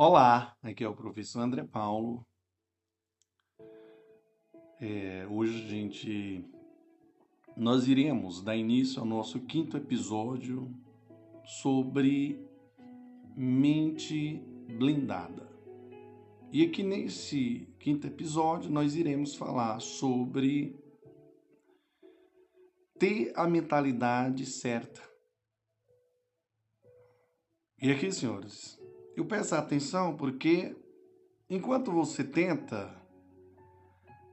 Olá, aqui é o professor André Paulo. É, hoje a gente nós iremos dar início ao nosso quinto episódio sobre mente blindada. E aqui nesse quinto episódio nós iremos falar sobre ter a mentalidade certa. E aqui, senhores, eu peço atenção porque enquanto você tenta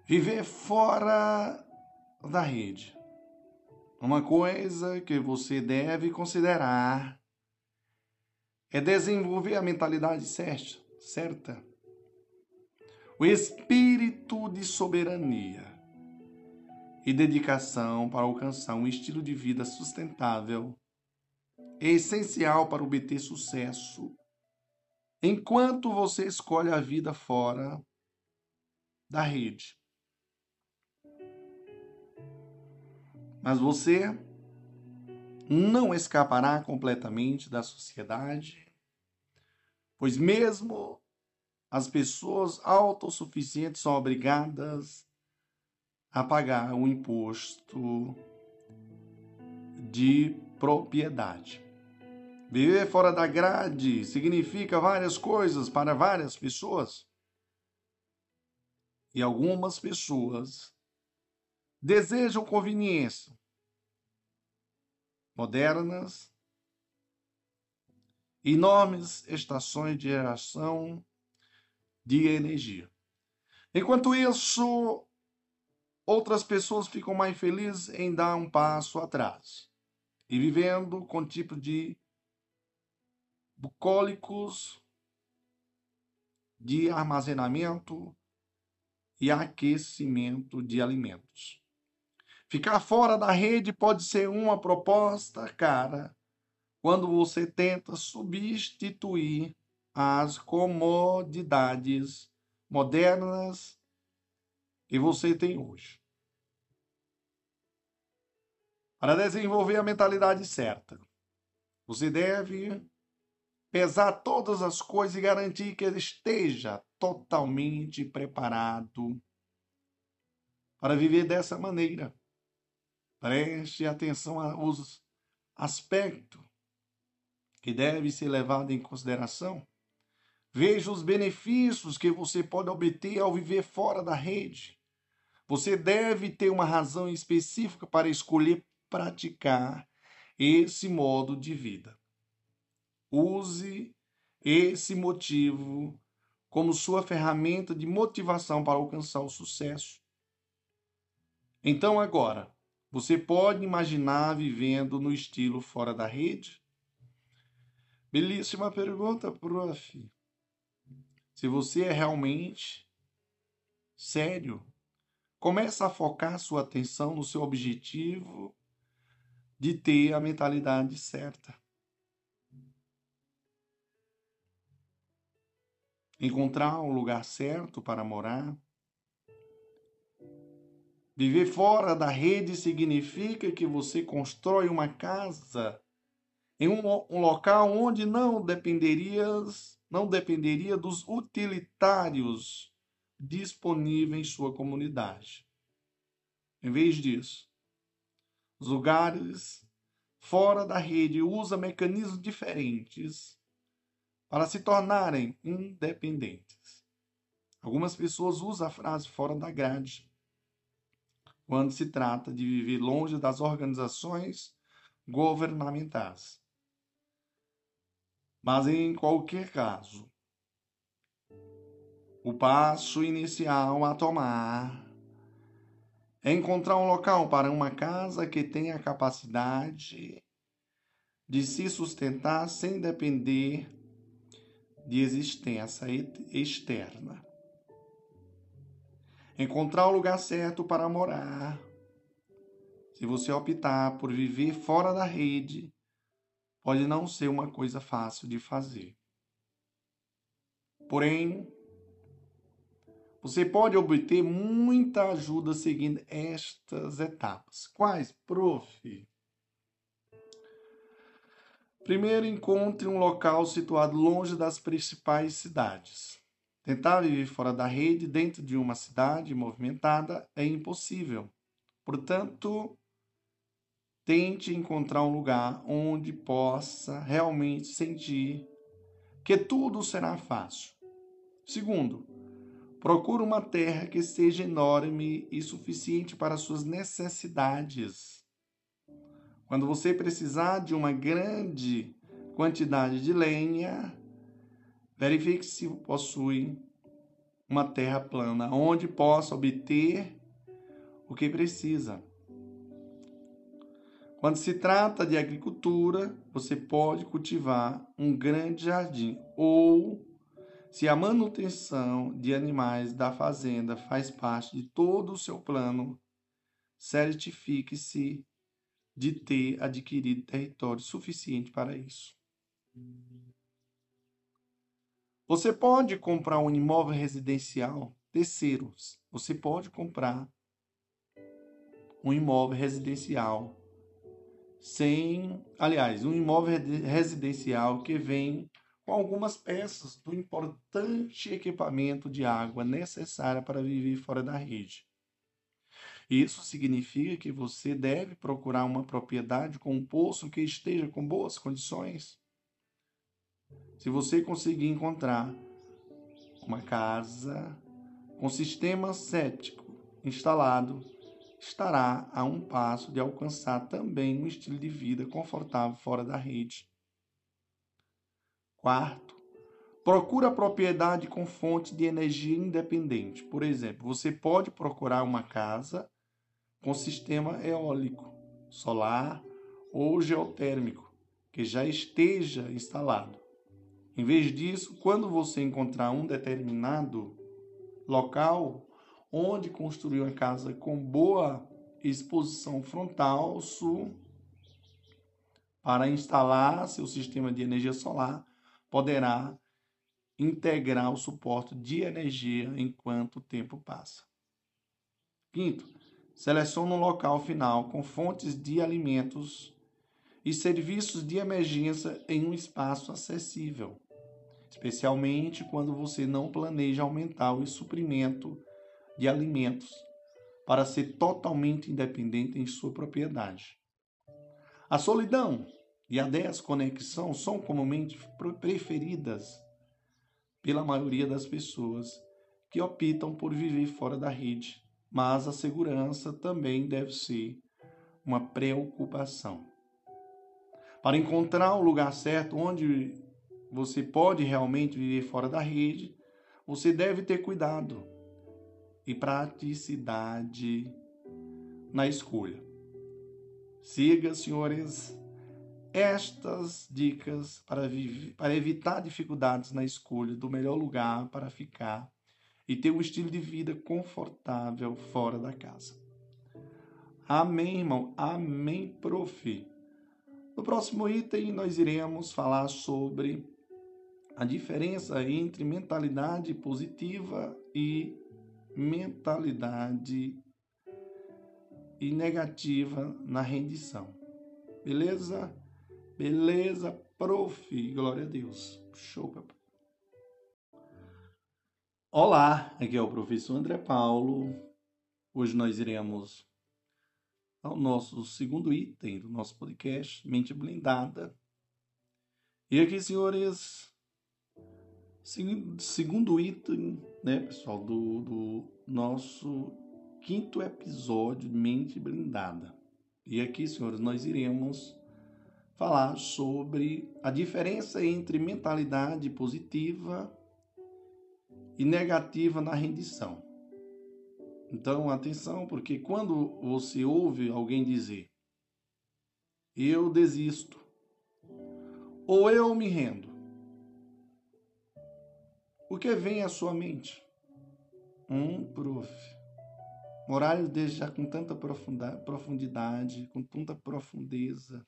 viver fora da rede, uma coisa que você deve considerar é desenvolver a mentalidade certa, o espírito de soberania e dedicação para alcançar um estilo de vida sustentável é essencial para obter sucesso enquanto você escolhe a vida fora da rede. Mas você não escapará completamente da sociedade, pois mesmo as pessoas autossuficientes são obrigadas a pagar o imposto de propriedade. Viver fora da grade significa várias coisas para várias pessoas. E algumas pessoas desejam conveniência modernas, enormes estações de geração de energia. Enquanto isso, outras pessoas ficam mais felizes em dar um passo atrás e vivendo com tipo de bucólicos de armazenamento e aquecimento de alimentos. Ficar fora da rede pode ser uma proposta cara quando você tenta substituir as comodidades modernas que você tem hoje. Para desenvolver a mentalidade certa, você deve pesar todas as coisas e garantir que ele esteja totalmente preparado para viver dessa maneira. Preste atenção aos aspectos que deve ser levado em consideração. Veja os benefícios que você pode obter ao viver fora da rede. Você deve ter uma razão específica para escolher praticar esse modo de vida. Use esse motivo como sua ferramenta de motivação para alcançar o sucesso. Então, agora, você pode imaginar vivendo no estilo fora da rede? Belíssima pergunta, prof. Se você é realmente sério, começa a focar sua atenção no seu objetivo de ter a mentalidade certa. Encontrar um lugar certo para morar. Viver fora da rede significa que você constrói uma casa em um, um local onde não dependerias, não dependeria dos utilitários disponíveis em sua comunidade. Em vez disso, os lugares fora da rede usam mecanismos diferentes para se tornarem independentes. Algumas pessoas usam a frase fora da grade quando se trata de viver longe das organizações governamentais. Mas em qualquer caso, o passo inicial a tomar é encontrar um local para uma casa que tenha a capacidade de se sustentar sem depender de existência externa. Encontrar o lugar certo para morar. Se você optar por viver fora da rede, pode não ser uma coisa fácil de fazer. Porém, você pode obter muita ajuda seguindo estas etapas. Quais, prof? Primeiro, encontre um local situado longe das principais cidades. Tentar viver fora da rede, dentro de uma cidade movimentada, é impossível. Portanto, tente encontrar um lugar onde possa realmente sentir que tudo será fácil. Segundo, procure uma terra que seja enorme e suficiente para suas necessidades. Quando você precisar de uma grande quantidade de lenha, verifique se possui uma terra plana onde possa obter o que precisa. Quando se trata de agricultura, você pode cultivar um grande jardim ou se a manutenção de animais da fazenda faz parte de todo o seu plano, certifique-se de ter adquirido território suficiente para isso. Você pode comprar um imóvel residencial. Terceiro, você pode comprar um imóvel residencial sem, aliás, um imóvel residencial que vem com algumas peças do importante equipamento de água necessária para viver fora da rede. Isso significa que você deve procurar uma propriedade com um poço que esteja com boas condições. Se você conseguir encontrar uma casa com sistema séptico instalado, estará a um passo de alcançar também um estilo de vida confortável fora da rede. Quarto, procura propriedade com fonte de energia independente. Por exemplo, você pode procurar uma casa com sistema eólico, solar ou geotérmico que já esteja instalado. Em vez disso, quando você encontrar um determinado local onde construir uma casa com boa exposição frontal sul para instalar seu sistema de energia solar, poderá integrar o suporte de energia enquanto o tempo passa. Quinto, Selecione um local final com fontes de alimentos e serviços de emergência em um espaço acessível, especialmente quando você não planeja aumentar o suprimento de alimentos para ser totalmente independente em sua propriedade. A solidão e a desconexão são comumente preferidas pela maioria das pessoas que optam por viver fora da rede mas a segurança também deve ser uma preocupação. Para encontrar o lugar certo onde você pode realmente viver fora da rede, você deve ter cuidado e praticidade na escolha. Siga, senhores, estas dicas para, viver, para evitar dificuldades na escolha do melhor lugar para ficar e ter um estilo de vida confortável fora da casa. Amém, irmão? Amém, prof. No próximo item, nós iremos falar sobre a diferença entre mentalidade positiva e mentalidade e negativa na rendição. Beleza? Beleza, prof. Glória a Deus. Show, papai. Olá, aqui é o professor André Paulo. Hoje nós iremos ao nosso segundo item do nosso podcast, Mente Blindada. E aqui, senhores, segundo item, né, pessoal, do, do nosso quinto episódio Mente Blindada. E aqui, senhores, nós iremos falar sobre a diferença entre mentalidade positiva e negativa na rendição. Então, atenção, porque quando você ouve alguém dizer eu desisto ou eu me rendo, o que vem à sua mente? Um prof. Morales desde já com tanta profundidade, com tanta profundeza.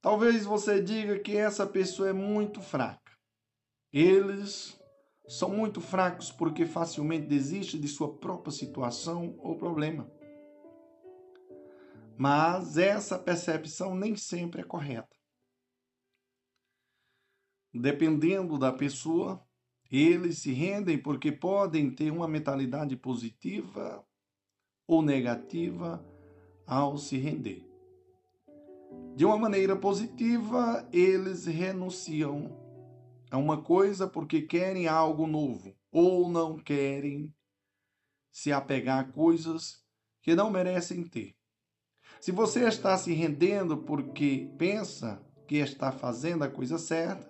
Talvez você diga que essa pessoa é muito fraca. Eles são muito fracos porque facilmente desistem de sua própria situação ou problema. Mas essa percepção nem sempre é correta. dependendo da pessoa, eles se rendem porque podem ter uma mentalidade positiva ou negativa ao se render. De uma maneira positiva, eles renunciam a uma coisa porque querem algo novo ou não querem se apegar a coisas que não merecem ter. Se você está se rendendo porque pensa que está fazendo a coisa certa,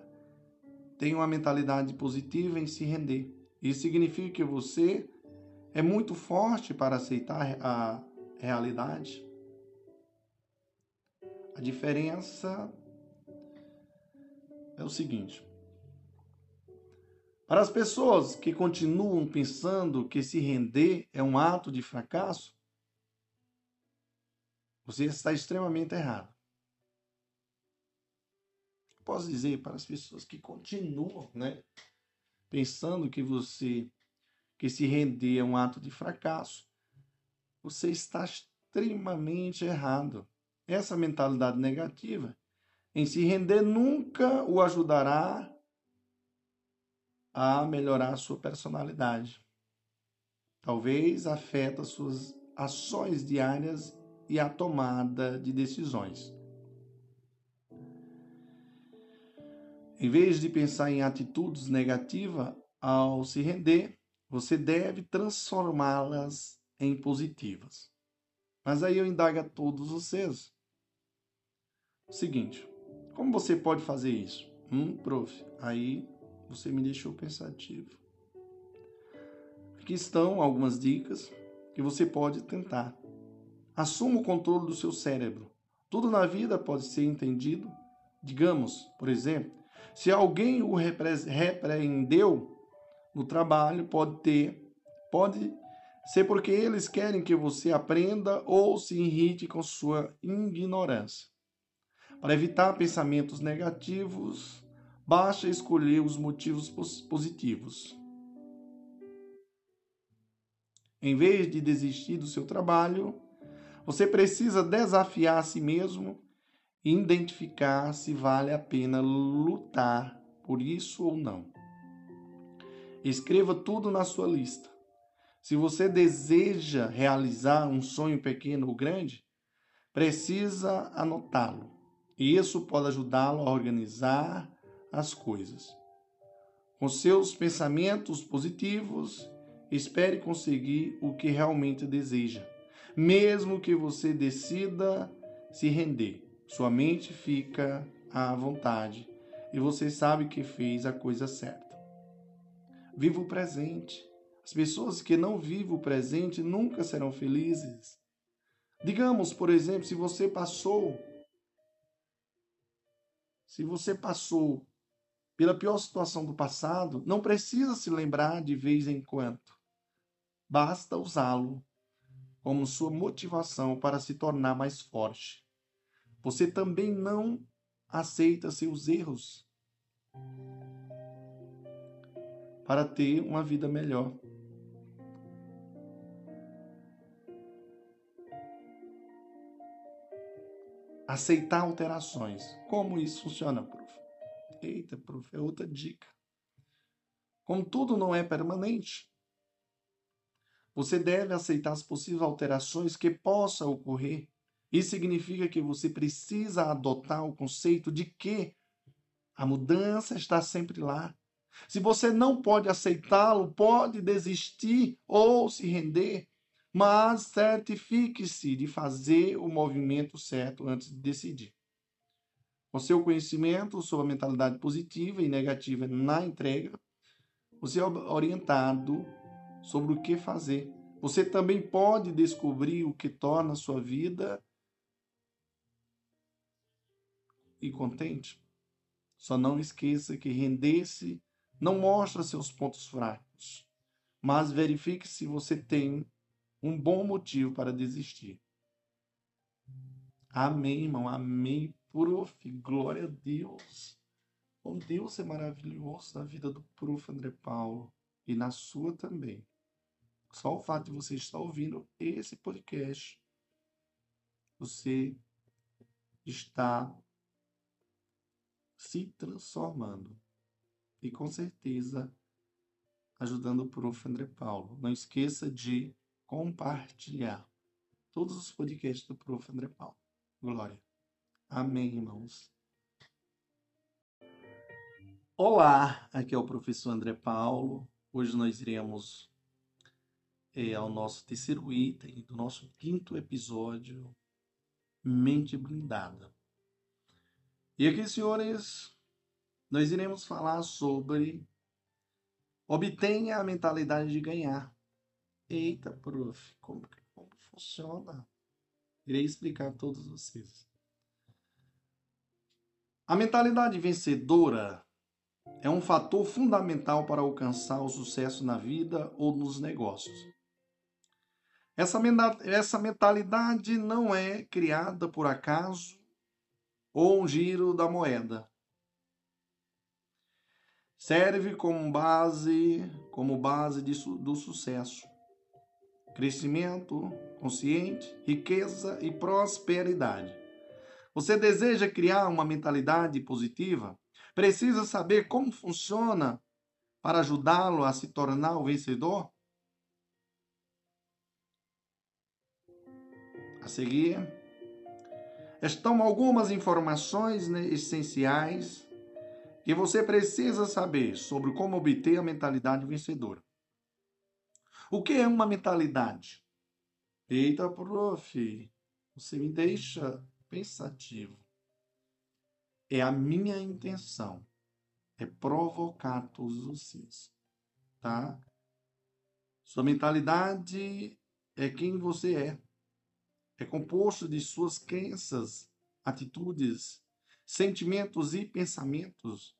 tem uma mentalidade positiva em se render. Isso significa que você é muito forte para aceitar a realidade. A diferença é o seguinte: para as pessoas que continuam pensando que se render é um ato de fracasso, você está extremamente errado posso dizer para as pessoas que continuam, né, pensando que você que se render é um ato de fracasso, você está extremamente errado. Essa mentalidade negativa em se render nunca o ajudará a melhorar a sua personalidade. Talvez afeta suas ações diárias e a tomada de decisões. Em vez de pensar em atitudes negativas ao se render, você deve transformá-las em positivas. Mas aí eu indago a todos vocês. O seguinte, como você pode fazer isso? Hum, prof, aí você me deixou pensativo. Aqui estão algumas dicas que você pode tentar. Assuma o controle do seu cérebro. Tudo na vida pode ser entendido. Digamos, por exemplo, se alguém o repreendeu no trabalho, pode ter, pode ser porque eles querem que você aprenda ou se irrite com sua ignorância. Para evitar pensamentos negativos, basta escolher os motivos positivos. Em vez de desistir do seu trabalho, você precisa desafiar a si mesmo identificar se vale a pena lutar por isso ou não. Escreva tudo na sua lista. Se você deseja realizar um sonho pequeno ou grande, precisa anotá-lo. E isso pode ajudá-lo a organizar as coisas. Com seus pensamentos positivos, espere conseguir o que realmente deseja, mesmo que você decida se render. Sua mente fica à vontade e você sabe que fez a coisa certa. Viva o presente. As pessoas que não vivem o presente nunca serão felizes. Digamos, por exemplo, se você passou se você passou pela pior situação do passado, não precisa se lembrar de vez em quando. Basta usá-lo como sua motivação para se tornar mais forte. Você também não aceita seus erros para ter uma vida melhor. Aceitar alterações. Como isso funciona? Eita, prof, é outra dica. Como tudo não é permanente, você deve aceitar as possíveis alterações que possam ocorrer isso significa que você precisa adotar o conceito de que a mudança está sempre lá. Se você não pode aceitá-lo, pode desistir ou se render, mas certifique-se de fazer o movimento certo antes de decidir. Com seu conhecimento sobre a mentalidade positiva e negativa na entrega, você é orientado sobre o que fazer. Você também pode descobrir o que torna a sua vida e contente. Só não esqueça que render-se não mostra seus pontos fracos, mas verifique se você tem um bom motivo para desistir. Amém, irmão. Amém, prof. Glória a Deus. Bom, Deus é maravilhoso na vida do prof. André Paulo e na sua também. Só o fato de você estar ouvindo esse podcast, você está se transformando. e com certeza ajudando o prof. André Paulo. Não esqueça de compartilhar todos os podcasts do prof. André Paulo. Glória. Amém, irmãos. Olá, aqui é o professor André Paulo. Hoje nós iremos é, ao nosso terceiro item do nosso quinto episódio, Mente Blindada. E aqui, senhores, nós iremos falar sobre obtenha a mentalidade de ganhar. Eita, prof, como, como funciona? Irei explicar a todos vocês. A mentalidade vencedora é um fator fundamental para alcançar o sucesso na vida ou nos negócios. Essa, mentalidade não é criada por acaso ou um giro da moeda. Serve como base, como base de, do sucesso, crescimento consciente, riqueza e prosperidade. Você deseja criar uma mentalidade positiva? Precisa saber como funciona para ajudá-lo a se tornar o vencedor? A seguir, estão algumas informações né, essenciais que você precisa saber sobre como obter a mentalidade vencedora. O que é uma mentalidade? Eita, prof, você me deixa pensativo. É a minha intenção, é provocar todos vocês, tá? Sua mentalidade é quem você é. É composto de suas crenças, atitudes, sentimentos e pensamentos.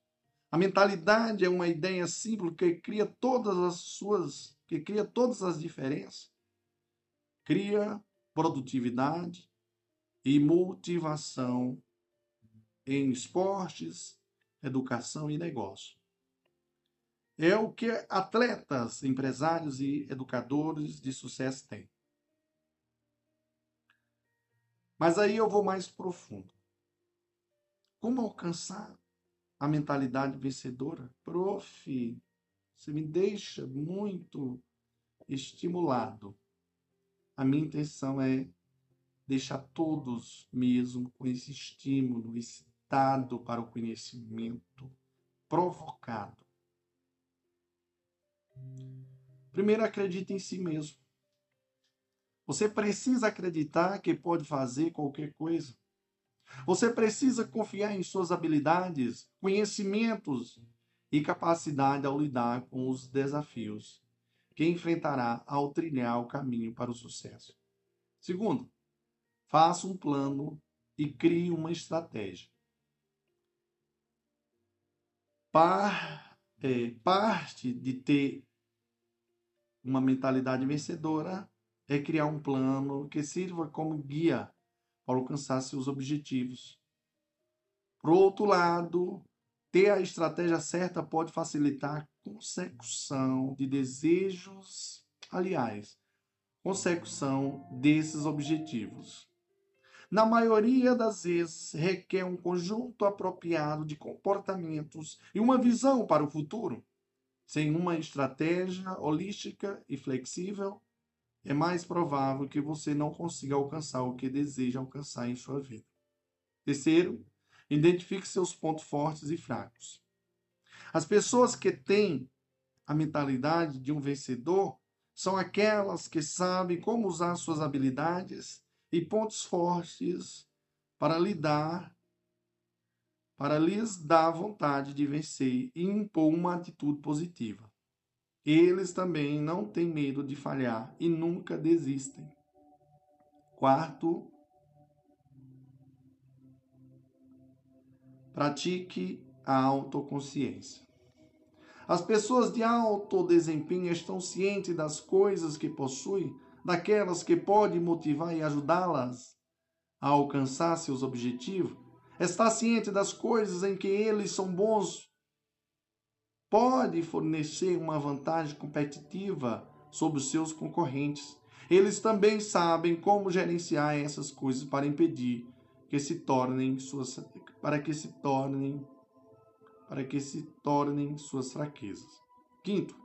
A mentalidade é uma ideia simples que cria todas as suas, que cria todas as diferenças. Cria produtividade e motivação em esportes, educação e negócio. É o que atletas, empresários e educadores de sucesso têm. Mas aí eu vou mais profundo. Como alcançar a mentalidade vencedora? Prof, você me deixa muito estimulado. A minha intenção é deixar todos mesmo com esse estímulo, excitado para o conhecimento, provocado. Primeiro, acredite em si mesmo. Você precisa acreditar que pode fazer qualquer coisa. Você precisa confiar em suas habilidades, conhecimentos e capacidade ao lidar com os desafios que enfrentará ao trilhar o caminho para o sucesso. Segundo, faça um plano e crie uma estratégia. Par, é, parte de ter uma mentalidade vencedora é criar um plano que sirva como guia para alcançar seus objetivos. Por outro lado, ter a estratégia certa pode facilitar a consecução de desejos, aliás, consecução desses objetivos. Na maioria das vezes, requer um conjunto apropriado de comportamentos e uma visão para o futuro. Sem uma estratégia holística e flexível, é mais provável que você não consiga alcançar o que deseja alcançar em sua vida. Terceiro, identifique seus pontos fortes e fracos. As pessoas que têm a mentalidade de um vencedor são aquelas que sabem como usar suas habilidades e pontos fortes para lidar, para lhes dar vontade de vencer e impor uma atitude positiva. Eles também não têm medo de falhar e nunca desistem. Quarto, pratique a autoconsciência. As pessoas de alto desempenho estão cientes das coisas que possuem, daquelas que podem motivar e ajudá-las a alcançar seus objetivos. Está ciente das coisas em que eles são bons pode fornecer uma vantagem competitiva sobre os seus concorrentes. Eles também sabem como gerenciar essas coisas para impedir que se tornem suas para que se tornem para que se tornem suas fraquezas. Quinto,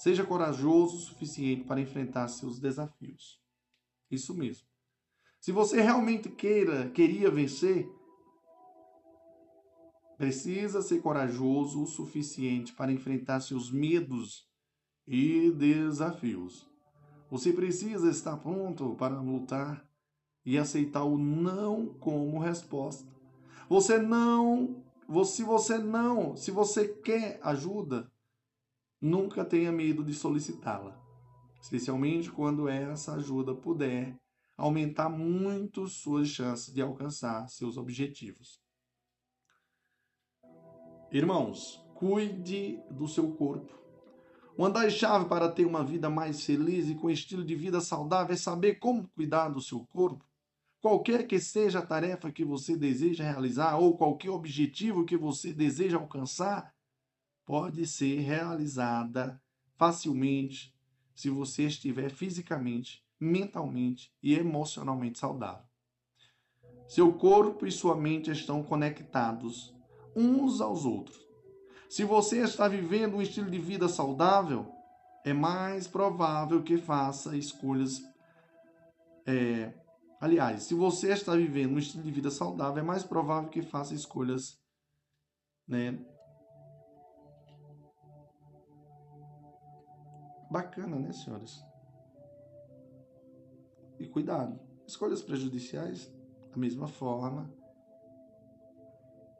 seja corajoso o suficiente para enfrentar seus desafios. Isso mesmo. Se você realmente queira, queria vencer, precisa ser corajoso o suficiente para enfrentar seus medos e desafios. Você precisa estar pronto para lutar e aceitar o não como resposta. Você não, se você não, se você quer ajuda, nunca tenha medo de solicitá-la, especialmente quando essa ajuda puder aumentar muito suas chances de alcançar seus objetivos. Irmãos, cuide do seu corpo. Uma das chaves para ter uma vida mais feliz e com estilo de vida saudável é saber como cuidar do seu corpo. Qualquer que seja a tarefa que você deseja realizar ou qualquer objetivo que você deseja alcançar, pode ser realizada facilmente se você estiver fisicamente mentalmente e emocionalmente saudável. Seu corpo e sua mente estão conectados uns aos outros. Se você está vivendo um estilo de vida saudável, é mais provável que faça escolhas. É, aliás, se você está vivendo um estilo de vida saudável, é mais provável que faça escolhas né, bacana, né, senhoras? E cuidado, escolhas prejudiciais, da mesma forma.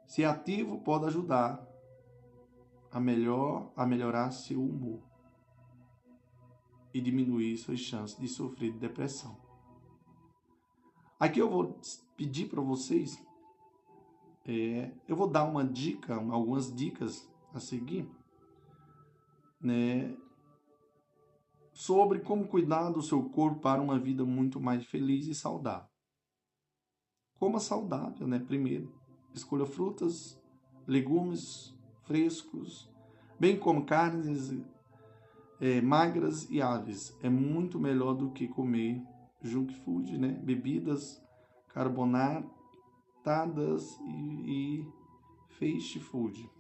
Se ativo, pode ajudar a melhor a melhorar seu humor e diminuir suas chances de sofrer de depressão. Aqui eu vou pedir para vocês, é, eu vou dar uma dica, algumas dicas a seguir, né, sobre como cuidar do seu corpo para uma vida muito mais feliz e saudável. Coma saudável, né? Primeiro, escolha frutas, legumes frescos, bem como carnes é, magras e aves. É muito melhor do que comer junk food, né? Bebidas carbonatadas e, e fast food.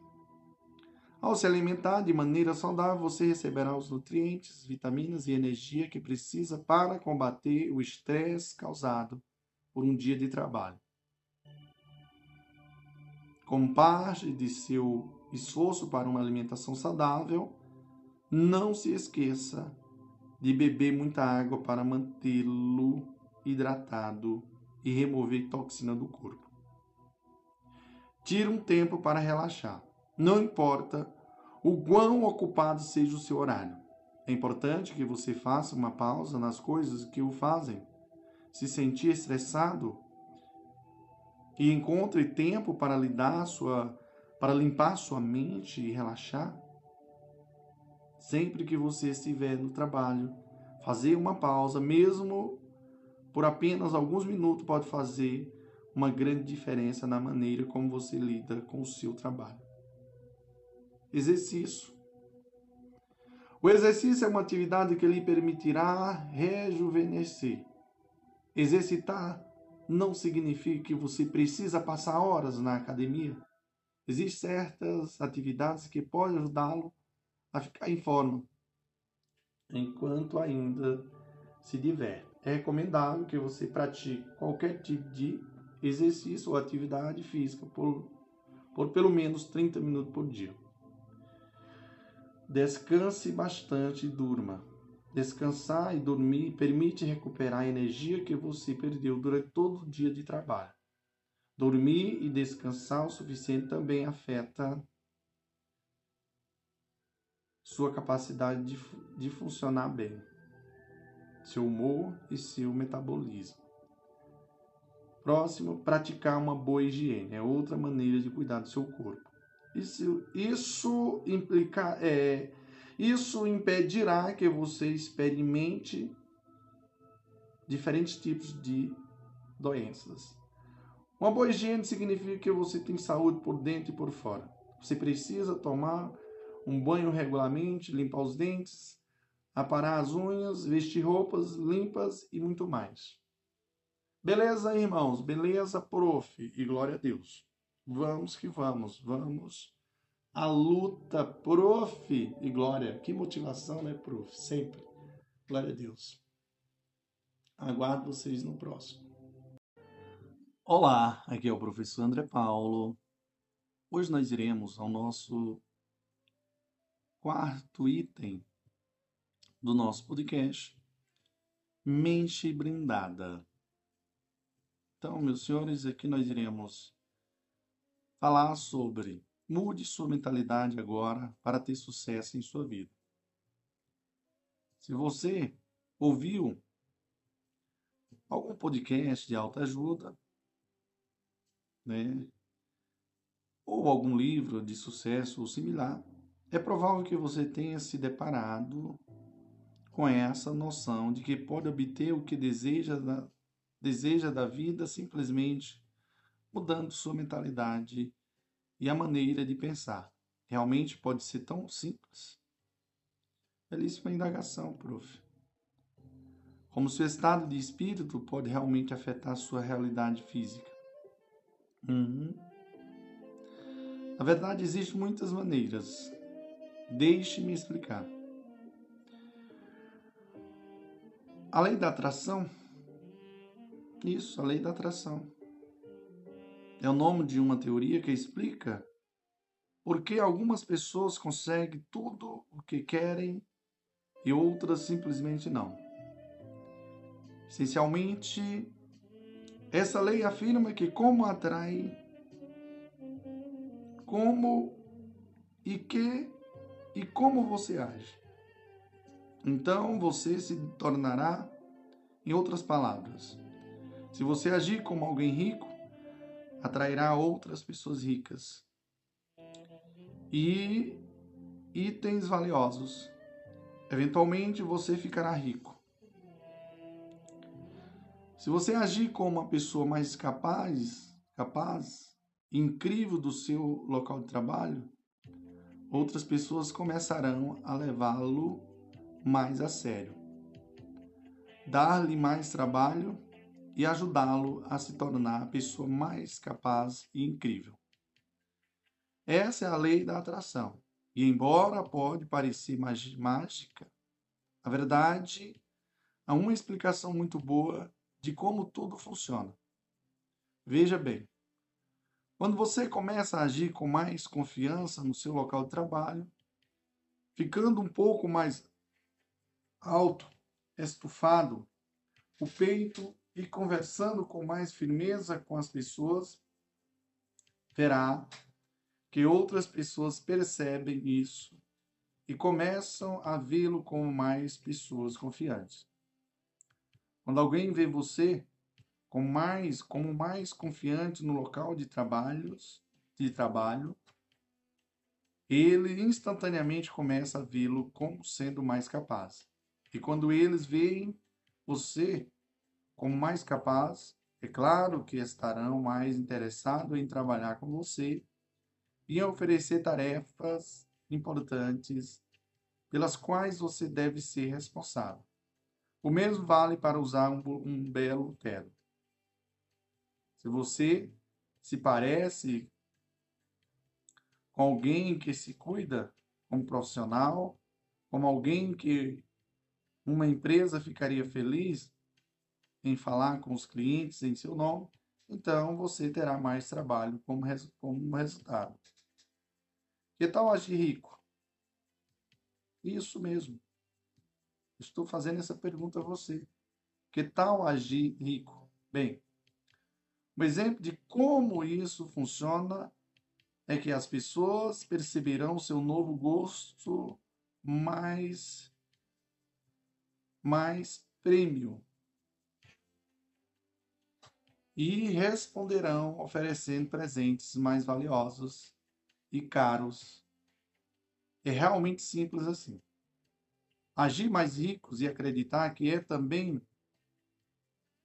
Ao se alimentar de maneira saudável, você receberá os nutrientes, vitaminas e energia que precisa para combater o estresse causado por um dia de trabalho. Como parte de seu esforço para uma alimentação saudável, não se esqueça de beber muita água para mantê-lo hidratado e remover toxina do corpo. Tire um tempo para relaxar. Não importa o quão ocupado seja o seu horário. É importante que você faça uma pausa nas coisas que o fazem se sentir estressado e encontre tempo para lidar sua para limpar sua mente e relaxar. Sempre que você estiver no trabalho, fazer uma pausa, mesmo por apenas alguns minutos, pode fazer uma grande diferença na maneira como você lida com o seu trabalho. Exercício. O exercício é uma atividade que lhe permitirá rejuvenescer. Exercitar não significa que você precisa passar horas na academia. Existem certas atividades que podem ajudá-lo a ficar em forma, enquanto ainda se diverte. É recomendável que você pratique qualquer tipo de exercício ou atividade física por, por pelo menos 30 minutos por dia. Descanse bastante e durma. Descansar e dormir permite recuperar a energia que você perdeu durante todo o dia de trabalho. Dormir e descansar o suficiente também afeta sua capacidade de, de funcionar bem, seu humor e seu metabolismo. Próximo, praticar uma boa higiene é outra maneira de cuidar do seu corpo. Isso, isso, implica, é, isso impedirá que você experimente diferentes tipos de doenças. Uma boa higiene significa que você tem saúde por dentro e por fora. Você precisa tomar um banho regularmente, limpar os dentes, aparar as unhas, vestir roupas limpas e muito mais. Beleza, irmãos? Beleza, prof? E glória a Deus. Vamos que vamos, vamos. A luta, prof. E glória. Que motivação, né, prof? Sempre. Glória a Deus. Aguardo vocês no próximo. Olá, aqui é o professor André Paulo. Hoje nós iremos ao nosso quarto item do nosso podcast, Mente Brindada. Então, meus senhores, aqui nós iremos falar sobre mude sua mentalidade agora para ter sucesso em sua vida. Se você ouviu algum podcast de autoajuda, né, ou algum livro de sucesso ou similar, é provável que você tenha se deparado com essa noção de que pode obter o que deseja da, deseja da vida simplesmente mudando sua mentalidade e a maneira de pensar. Realmente pode ser tão simples? Belíssima indagação, prof. Como seu estado de espírito pode realmente afetar sua realidade física? Uhum. Na verdade, existem muitas maneiras. Deixe-me explicar. A lei da atração. Isso, a lei da atração. É o nome de uma teoria que explica por que algumas pessoas conseguem tudo o que querem e outras simplesmente não. Essencialmente, essa lei afirma que como atrai, como e que e como você age. Então você se tornará, em outras palavras, se você agir como alguém rico, atrairá outras pessoas ricas. E itens valiosos. Eventualmente você ficará rico. Se você agir como uma pessoa mais capaz, capaz, incrível do seu local de trabalho, outras pessoas começarão a levá-lo mais a sério, dar-lhe mais trabalho e ajudá-lo a se tornar a pessoa mais capaz e incrível. Essa é a lei da atração. E embora pode parecer mágica, a verdade há uma explicação muito boa de como tudo funciona. Veja bem, quando você começa a agir com mais confiança no seu local de trabalho, ficando um pouco mais alto, estufado, o peito e conversando com mais firmeza com as pessoas, verá que outras pessoas percebem isso e começam a vê-lo como mais pessoas confiantes. Quando alguém vê você como mais, como mais confiante no local de trabalhos, de trabalho, ele instantaneamente começa a vê-lo como sendo mais capaz. E quando eles veem você como mais capaz, é claro que estarão mais interessados em trabalhar com você e oferecer tarefas importantes pelas quais você deve ser responsável. O mesmo vale para usar um, um belo terno. Se você se parece com alguém que se cuida como profissional, como alguém que uma empresa ficaria feliz em falar com os clientes em seu nome, então você terá mais trabalho como, como resultado. Que tal agir rico? Isso mesmo. Estou fazendo essa pergunta a você. Que tal agir rico? Bem, um exemplo de como isso funciona é que as pessoas perceberão seu novo gosto mais mais prêmio. E responderão oferecendo presentes mais valiosos e caros. É realmente simples assim. Agir mais ricos e acreditar que é também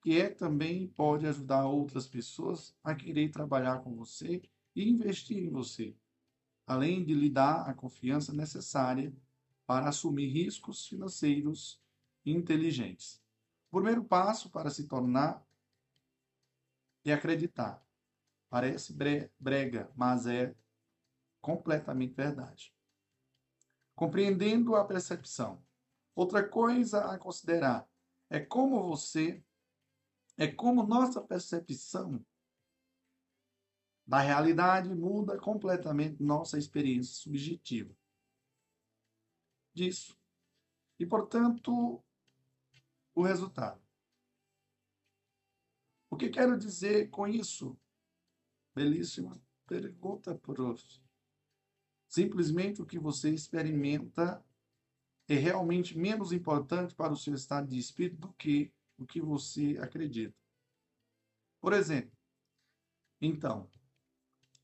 que é também pode ajudar outras pessoas a querer trabalhar com você e investir em você, além de lhe dar a confiança necessária para assumir riscos financeiros inteligentes. O primeiro passo para se tornar é acreditar. Parece brega, mas é completamente verdade. Compreendendo a percepção. Outra coisa a considerar é como você, é como nossa percepção da realidade muda completamente nossa experiência subjetiva disso. E, portanto, o resultado. O que quero dizer com isso? Belíssima pergunta, prof. Simplesmente o que você experimenta é realmente menos importante para o seu estado de espírito do que o que você acredita. Por exemplo, então,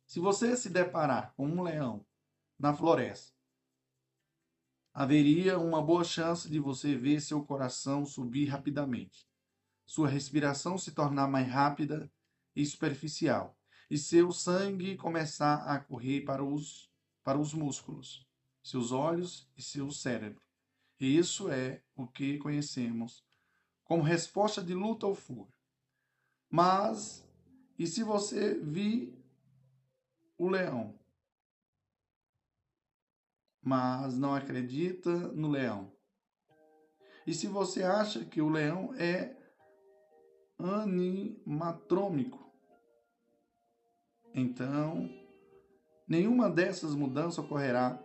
se você se deparar com um leão na floresta, haveria uma boa chance de você ver seu coração subir rapidamente, sua respiração se tornar mais rápida e superficial, e seu sangue começar a correr para os, para os músculos, seus olhos e seu cérebro. E isso é o que conhecemos como resposta de luta ou fuga. Mas, e se você vir o leão, mas não acredita no leão? E se você acha que o leão é animatrômico, então nenhuma dessas mudanças ocorrerá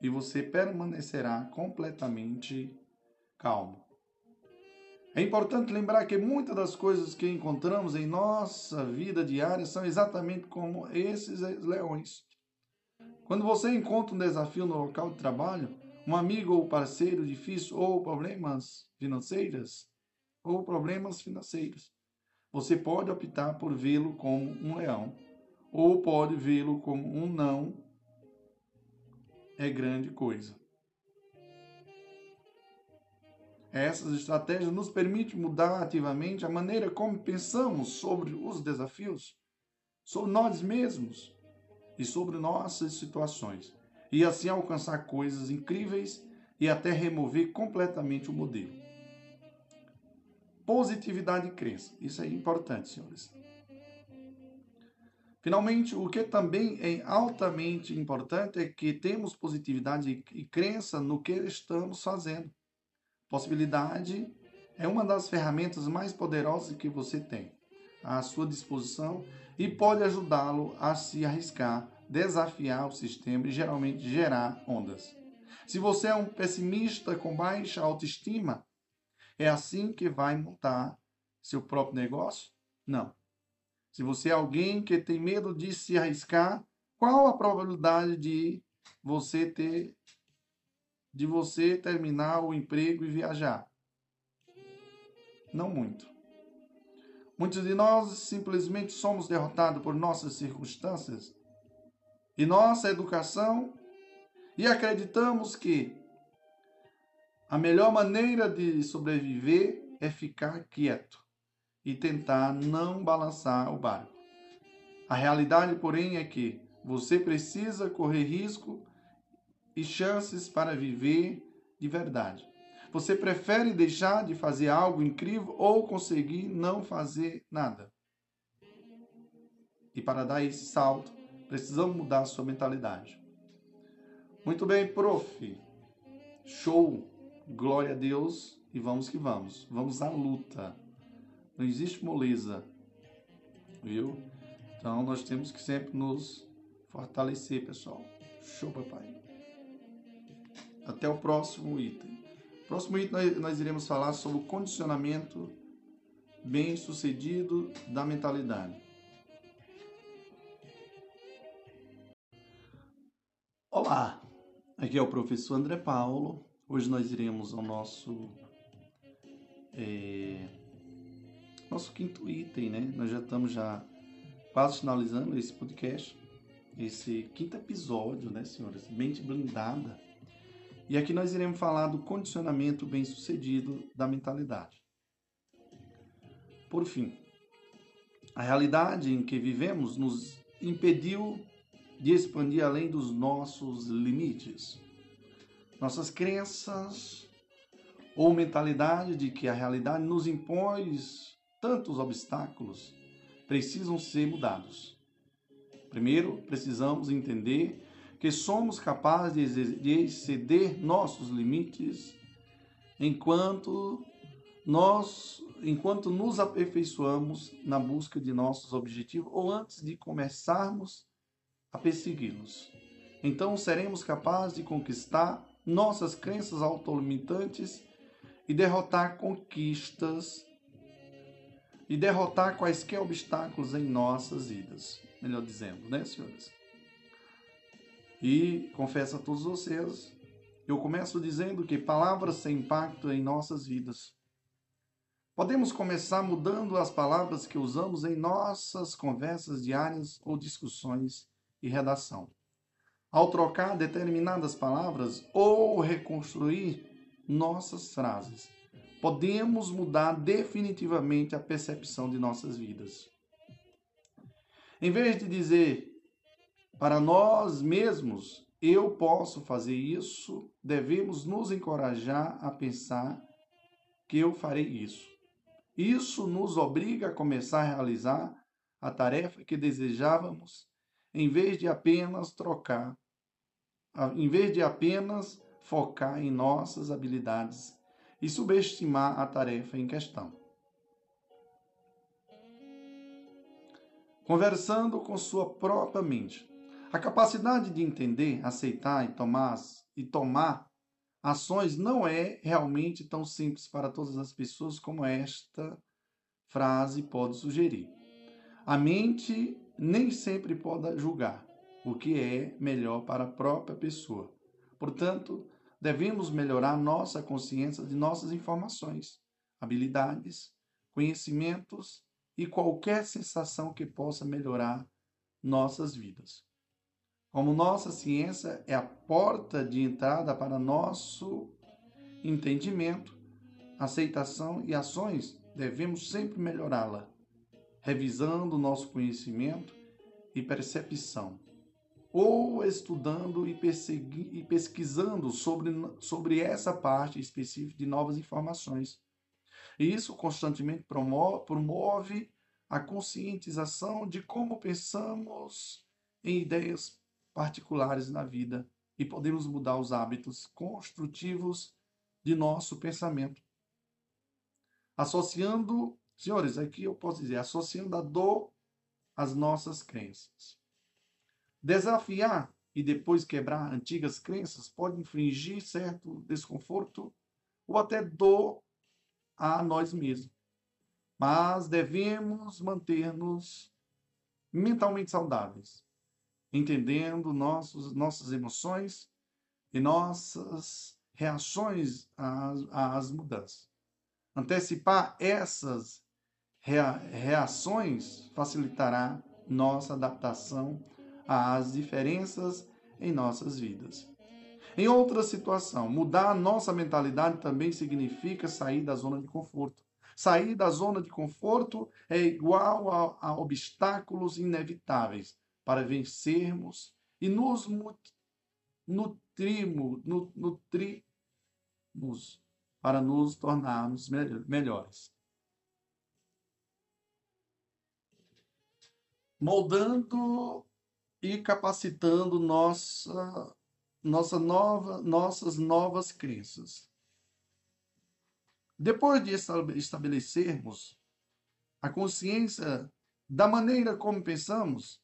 e você permanecerá completamente calmo. É importante lembrar que muitas das coisas que encontramos em nossa vida diária são exatamente como esses leões. Quando você encontra um desafio no local de trabalho, um amigo ou parceiro difícil ou problemas financeiros, ou problemas financeiros, você pode optar por vê-lo como um leão ou pode vê-lo como um não é grande coisa. Essas estratégias nos permitem mudar ativamente a maneira como pensamos sobre os desafios, sobre nós mesmos e sobre nossas situações, e assim alcançar coisas incríveis e até remover completamente o modelo. Positividade e crença. Isso é importante, senhores. Finalmente, o que também é altamente importante é que temos positividade e crença no que estamos fazendo. Possibilidade é uma das ferramentas mais poderosas que você tem à sua disposição e pode ajudá-lo a se arriscar, desafiar o sistema e geralmente gerar ondas. Se você é um pessimista com baixa autoestima, é assim que vai montar seu próprio negócio? Não. Se você é alguém que tem medo de se arriscar, qual a probabilidade de você ter de você terminar o emprego e viajar? Não muito. Muitos de nós simplesmente somos derrotados por nossas circunstâncias e nossa educação e acreditamos que a melhor maneira de sobreviver é ficar quieto e tentar não balançar o barco. A realidade, porém, é que você precisa correr risco e chances para viver de verdade. Você prefere deixar de fazer algo incrível ou conseguir não fazer nada? E para dar esse salto, precisamos mudar sua mentalidade. Muito bem, prof. Show. Glória a Deus e vamos que vamos. Vamos à luta. Não existe moleza. Viu? Então nós temos que sempre nos fortalecer, pessoal. Show, papai. Até o próximo item. Próximo item nós, nós iremos falar sobre o condicionamento bem sucedido da mentalidade. Olá, aqui é o professor André Paulo. Hoje nós iremos ao nosso é, nosso quinto item, né? Nós já estamos já quase finalizando esse podcast, esse quinto episódio, né, senhoras? Mente blindada e aqui nós iremos falar do condicionamento bem-sucedido da mentalidade. Por fim, a realidade em que vivemos nos impediu de expandir além dos nossos limites. Nossas crenças ou mentalidade de que a realidade nos impõe tantos obstáculos precisam ser mudados. Primeiro, precisamos entender que somos capazes de exceder nossos limites enquanto nós enquanto nos aperfeiçoamos na busca de nossos objetivos ou antes de começarmos a persegui-los. Então seremos capazes de conquistar nossas crenças autolimitantes e derrotar conquistas e derrotar quaisquer obstáculos em nossas vidas. Melhor dizendo, né, senhores? E confesso a todos vocês, eu começo dizendo que palavras têm impacto em nossas vidas. Podemos começar mudando as palavras que usamos em nossas conversas diárias ou discussões e redação. Ao trocar determinadas palavras ou reconstruir nossas frases, podemos mudar definitivamente a percepção de nossas vidas. Em vez de dizer para nós mesmos, eu posso fazer isso, devemos nos encorajar a pensar que eu farei isso. Isso nos obriga a começar a realizar a tarefa que desejávamos, em vez de apenas trocar, em vez de apenas focar em nossas habilidades e subestimar a tarefa em questão. Conversando com sua própria mente. A capacidade de entender, aceitar e tomar, e tomar ações não é realmente tão simples para todas as pessoas como esta frase pode sugerir. A mente nem sempre pode julgar o que é melhor para a própria pessoa. Portanto, devemos melhorar nossa consciência de nossas informações, habilidades, conhecimentos e qualquer sensação que possa melhorar nossas vidas. Como nossa ciência é a porta de entrada para nosso entendimento, aceitação e ações, devemos sempre melhorá-la, revisando nosso conhecimento e percepção ou estudando e, e pesquisando sobre, sobre essa parte específica de novas informações. E isso constantemente promove, promove a conscientização de como pensamos em ideias particulares na vida e podemos mudar os hábitos construtivos de nosso pensamento. Associando, senhores, aqui eu posso dizer, associando a dor às nossas crenças. Desafiar e depois quebrar antigas crenças pode infligir certo desconforto ou até dor a nós mesmos. Mas devemos manter-nos mentalmente saudáveis, entendendo nossos, nossas emoções e nossas reações às, às mudanças. Antecipar essas reações facilitará nossa adaptação às diferenças em nossas vidas. Em outra situação, mudar nossa mentalidade também significa sair da zona de conforto. Sair da zona de conforto é igual a, a obstáculos inevitáveis para vencermos e nos nutrimos, nutrimos para nos tornarmos melhores. Moldando e capacitando nossa, nossa nova, nossas novas crenças. Depois de estabelecermos a consciência da maneira como pensamos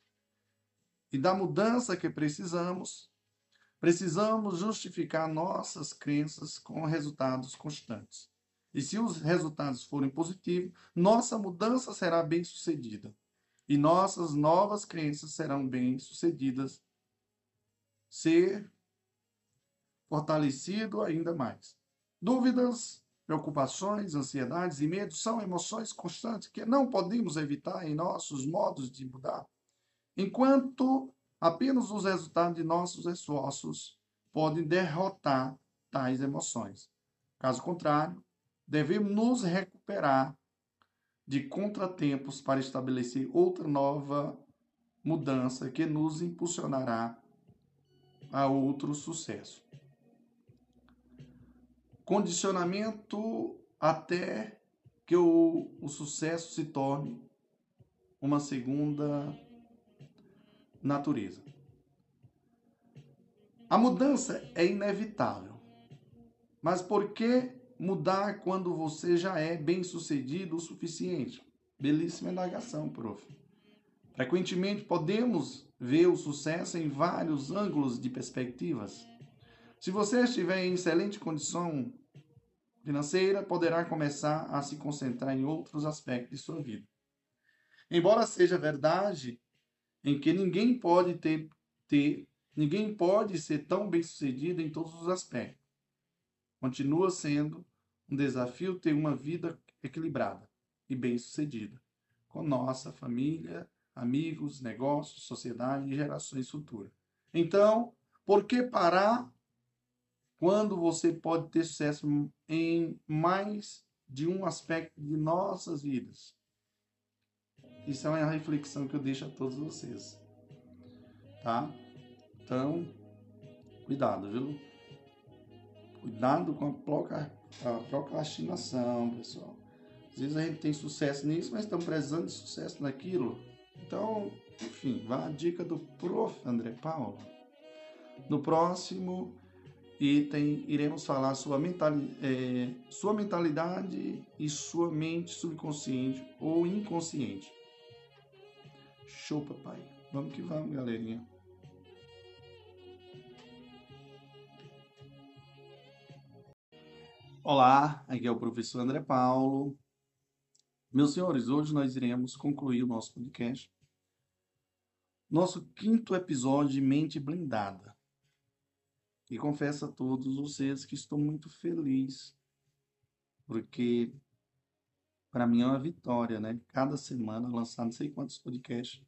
e da mudança que precisamos, precisamos justificar nossas crenças com resultados constantes. E se os resultados forem positivos, nossa mudança será bem sucedida e nossas novas crenças serão bem-sucedidas, ser fortalecido ainda mais. Dúvidas, preocupações, ansiedades e medos são emoções constantes que não podemos evitar em nossos modos de mudar, enquanto apenas os resultados de nossos esforços podem derrotar tais emoções. Caso contrário, devemos nos recuperar de contratempos para estabelecer outra nova mudança que nos impulsionará a outro sucesso. Condicionamento até que o, o sucesso se torne uma segunda natureza. A mudança é inevitável. Mas por que mudar quando você já é bem-sucedido o suficiente? Belíssima indagação, prof. Frequentemente podemos ver o sucesso em vários ângulos de perspectivas. Se você estiver em excelente condição financeira, poderá começar a se concentrar em outros aspectos de sua vida. Embora seja verdade em que ninguém pode ter, ter ninguém pode ser tão bem-sucedido em todos os aspectos. Continua sendo um desafio ter uma vida equilibrada e bem-sucedida com nossa família, amigos, negócios, sociedade e gerações futuras. Então, por que parar quando você pode ter sucesso em mais de um aspecto de nossas vidas? Isso é uma reflexão que eu deixo a todos vocês. Tá? Então, cuidado, viu? Cuidado com a procrastinação, pessoal. Às vezes a gente tem sucesso nisso, mas estamos precisando de sucesso naquilo. Então, enfim, vá a dica do prof. André Paulo. No próximo item, iremos falar sua, mentali é, sua mentalidade e sua mente subconsciente ou inconsciente. Show, papai. Vamos que vamos, galerinha. Olá, aqui é o professor André Paulo. Meus senhores, hoje nós iremos concluir o nosso podcast. Nosso quinto episódio de Mente Blindada. E confesso a todos vocês que estou muito feliz, porque para mim é uma vitória, né? Cada semana lançar não sei quantos podcasts.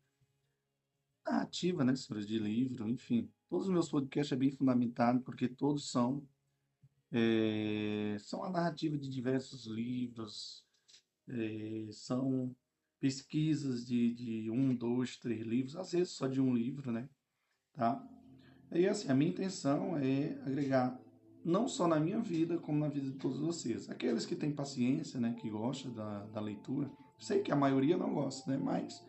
Ativa, né, senhores, de livro, enfim. Todos os meus podcasts é bem fundamentado, porque todos são é, são a narrativa de diversos livros, é, são pesquisas de, de um, dois, três livros, às vezes só de um livro, né? Tá? E assim, a minha intenção é agregar não só na minha vida, como na vida de todos vocês. Aqueles que têm paciência, né, que gostam da, da leitura, sei que a maioria não gosta, né, mas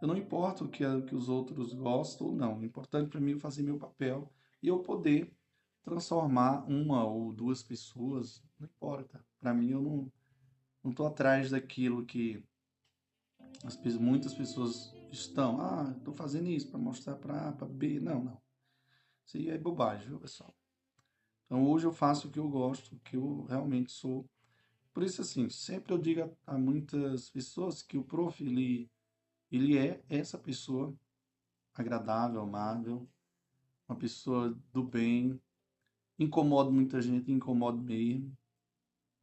eu não importo que, que os outros gostam ou não. O importante para mim é fazer meu papel e eu poder transformar uma ou duas pessoas, não importa. Para mim, eu não, não estou atrás daquilo que as, muitas pessoas estão. Ah, estou fazendo isso para mostrar para A, para B. Não, não. Isso aí é bobagem, viu, pessoal? Então, hoje eu faço o que eu gosto, o que eu realmente sou. Por isso, assim, sempre eu digo a, a muitas pessoas que o prof, ele, ele é essa pessoa agradável, amável, uma pessoa do bem, incomoda muita gente, incomoda mesmo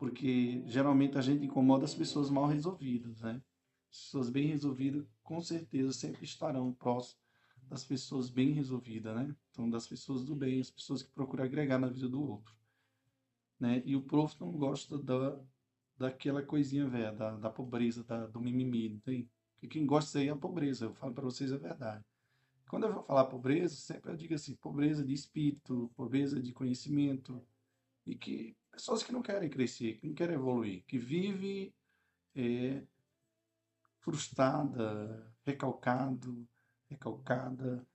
porque geralmente a gente incomoda as pessoas mal resolvidas, né? As pessoas bem resolvidas, com certeza, sempre estarão próximas das pessoas bem resolvidas, né? Então, das pessoas do bem, as pessoas que procuram agregar na vida do outro, né? E o prof não gosta da, daquela coisinha velha, da, da pobreza, da, do mimimi, não tem? Porque quem gosta aí é a pobreza, eu falo para vocês a verdade. Quando eu vou falar pobreza, sempre eu digo assim, pobreza de espírito, pobreza de conhecimento, e que pessoas que não querem crescer, que não querem evoluir, que vive é, frustrada, recalcado, recalcada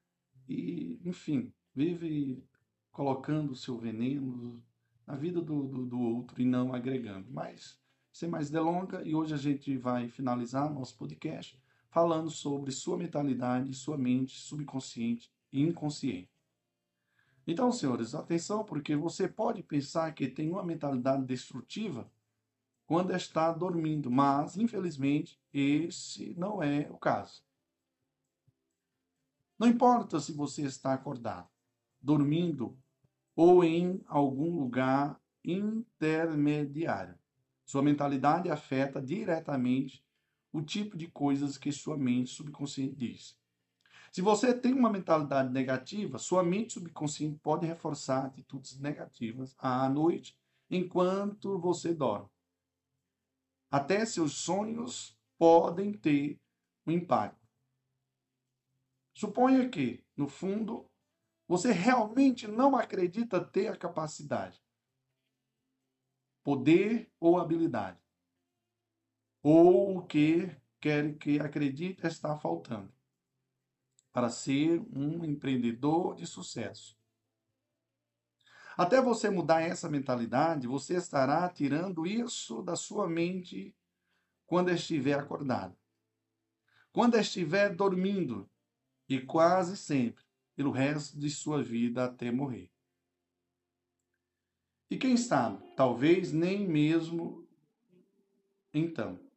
e, enfim, vive colocando o seu veneno na vida do, do, do outro e não agregando. Mas, sem mais delonga, e hoje a gente vai finalizar nosso podcast falando sobre sua mentalidade, sua mente subconsciente e inconsciente. Então, senhores, atenção, porque você pode pensar que tem uma mentalidade destrutiva quando está dormindo, mas, infelizmente, esse não é o caso. Não importa se você está acordado, dormindo ou em algum lugar intermediário. Sua mentalidade afeta diretamente o tipo de coisas que sua mente subconsciente diz. Se você tem uma mentalidade negativa, sua mente subconsciente pode reforçar atitudes negativas à noite enquanto você dorme. Até seus sonhos podem ter um impacto. Suponha que, no fundo, você realmente não acredita ter a capacidade, poder ou habilidade, ou o que quer que acredite está faltando para ser um empreendedor de sucesso. Até você mudar essa mentalidade, você estará tirando isso da sua mente quando estiver acordado. Quando estiver dormindo e quase sempre, pelo resto de sua vida até morrer. E quem sabe, talvez nem mesmo então.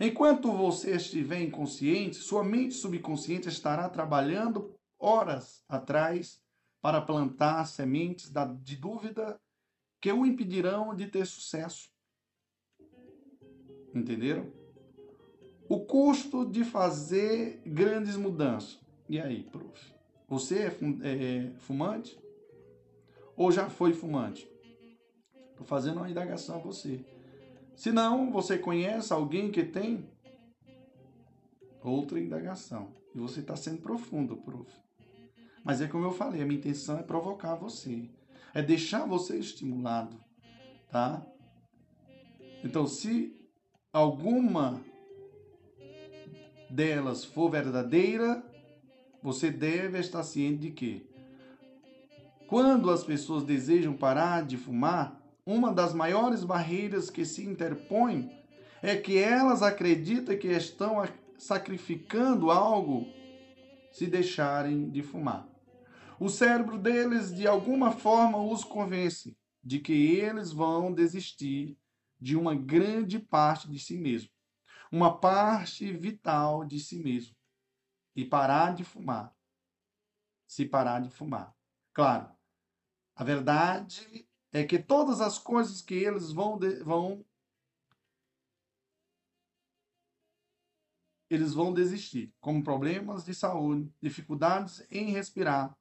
Enquanto você estiver inconsciente, sua mente subconsciente estará trabalhando horas atrás para plantar sementes de dúvida que o impedirão de ter sucesso. Entenderam? O custo de fazer grandes mudanças. E aí, prof? Você é, é fumante? Ou já foi fumante? Estou fazendo uma indagação a você. Se não, você conhece alguém que tem? Outra indagação. E você está sendo profundo, prof. Mas é como eu falei, a minha intenção é provocar você. É deixar você estimulado, tá? Então, se alguma delas for verdadeira, você deve estar ciente de que quando as pessoas desejam parar de fumar, uma das maiores barreiras que se interpõem é que elas acreditam que estão sacrificando algo se deixarem de fumar. O cérebro deles, de alguma forma, os convence de que eles vão desistir de uma grande parte de si mesmo, uma parte vital de si mesmo, e parar de fumar. Se parar de fumar. Claro, a verdade é que todas as coisas que eles vão, vão eles vão desistir, como problemas de saúde, dificuldades em respirar,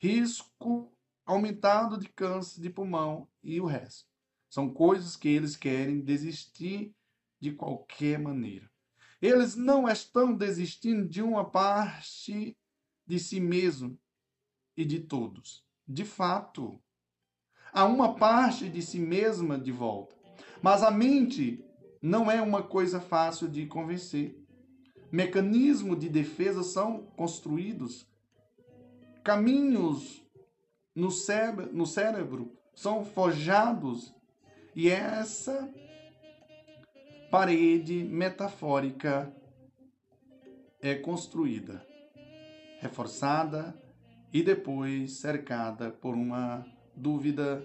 risco aumentado de câncer de pulmão e o resto. São coisas que eles querem desistir de qualquer maneira. Eles não estão desistindo de uma parte de si mesmo e de todos. De fato, há uma parte de si mesma de volta. Mas a mente não é uma coisa fácil de convencer. Mecanismos de defesa são construídos caminhos no cérebro, no cérebro são forjados e essa parede metafórica é construída, reforçada e depois cercada por uma dúvida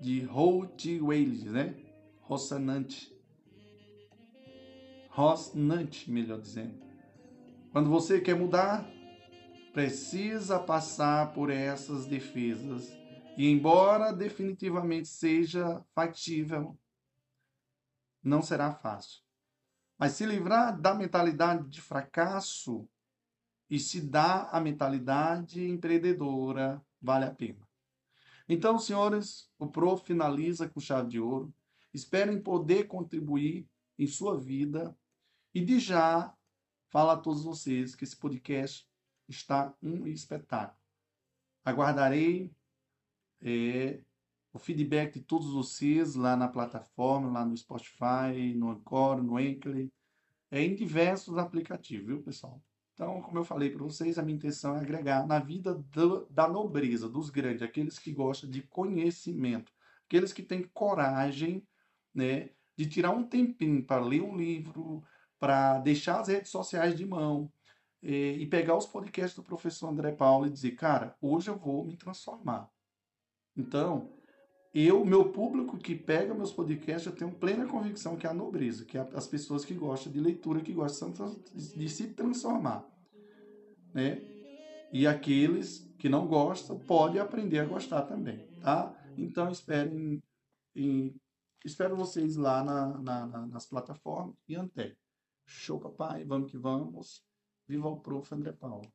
de Holt Wales, né? Rossonante. Rossonante, melhor dizendo. Quando você quer mudar, precisa passar por essas defesas. E embora definitivamente seja factível, não será fácil. Mas se livrar da mentalidade de fracasso e se dar a mentalidade empreendedora, vale a pena. Então, senhores, o Prof finaliza com chave de ouro. Esperem poder contribuir em sua vida e de já fala a todos vocês que esse podcast está um espetáculo. Aguardarei é, o feedback de todos vocês lá na plataforma, lá no Spotify, no Anchor, no Anchor, é, em diversos aplicativos, viu, pessoal? Então, como eu falei para vocês, a minha intenção é agregar na vida do, da nobreza, dos grandes, aqueles que gostam de conhecimento, aqueles que têm coragem né, de tirar um tempinho para ler um livro, para deixar as redes sociais de mão, e, e pegar os podcasts do professor André Paulo e dizer, cara, hoje eu vou me transformar. Então, eu, meu público que pega meus podcasts, eu tenho plena convicção que é a nobreza, que é as pessoas que gostam de leitura, que gostam de se transformar, né? E aqueles que não gostam podem aprender a gostar também, tá? Então esperem, em, espero vocês lá na, na, na, nas plataformas e até. Show, papai, vamos que vamos. Viva o prof. André Paulo.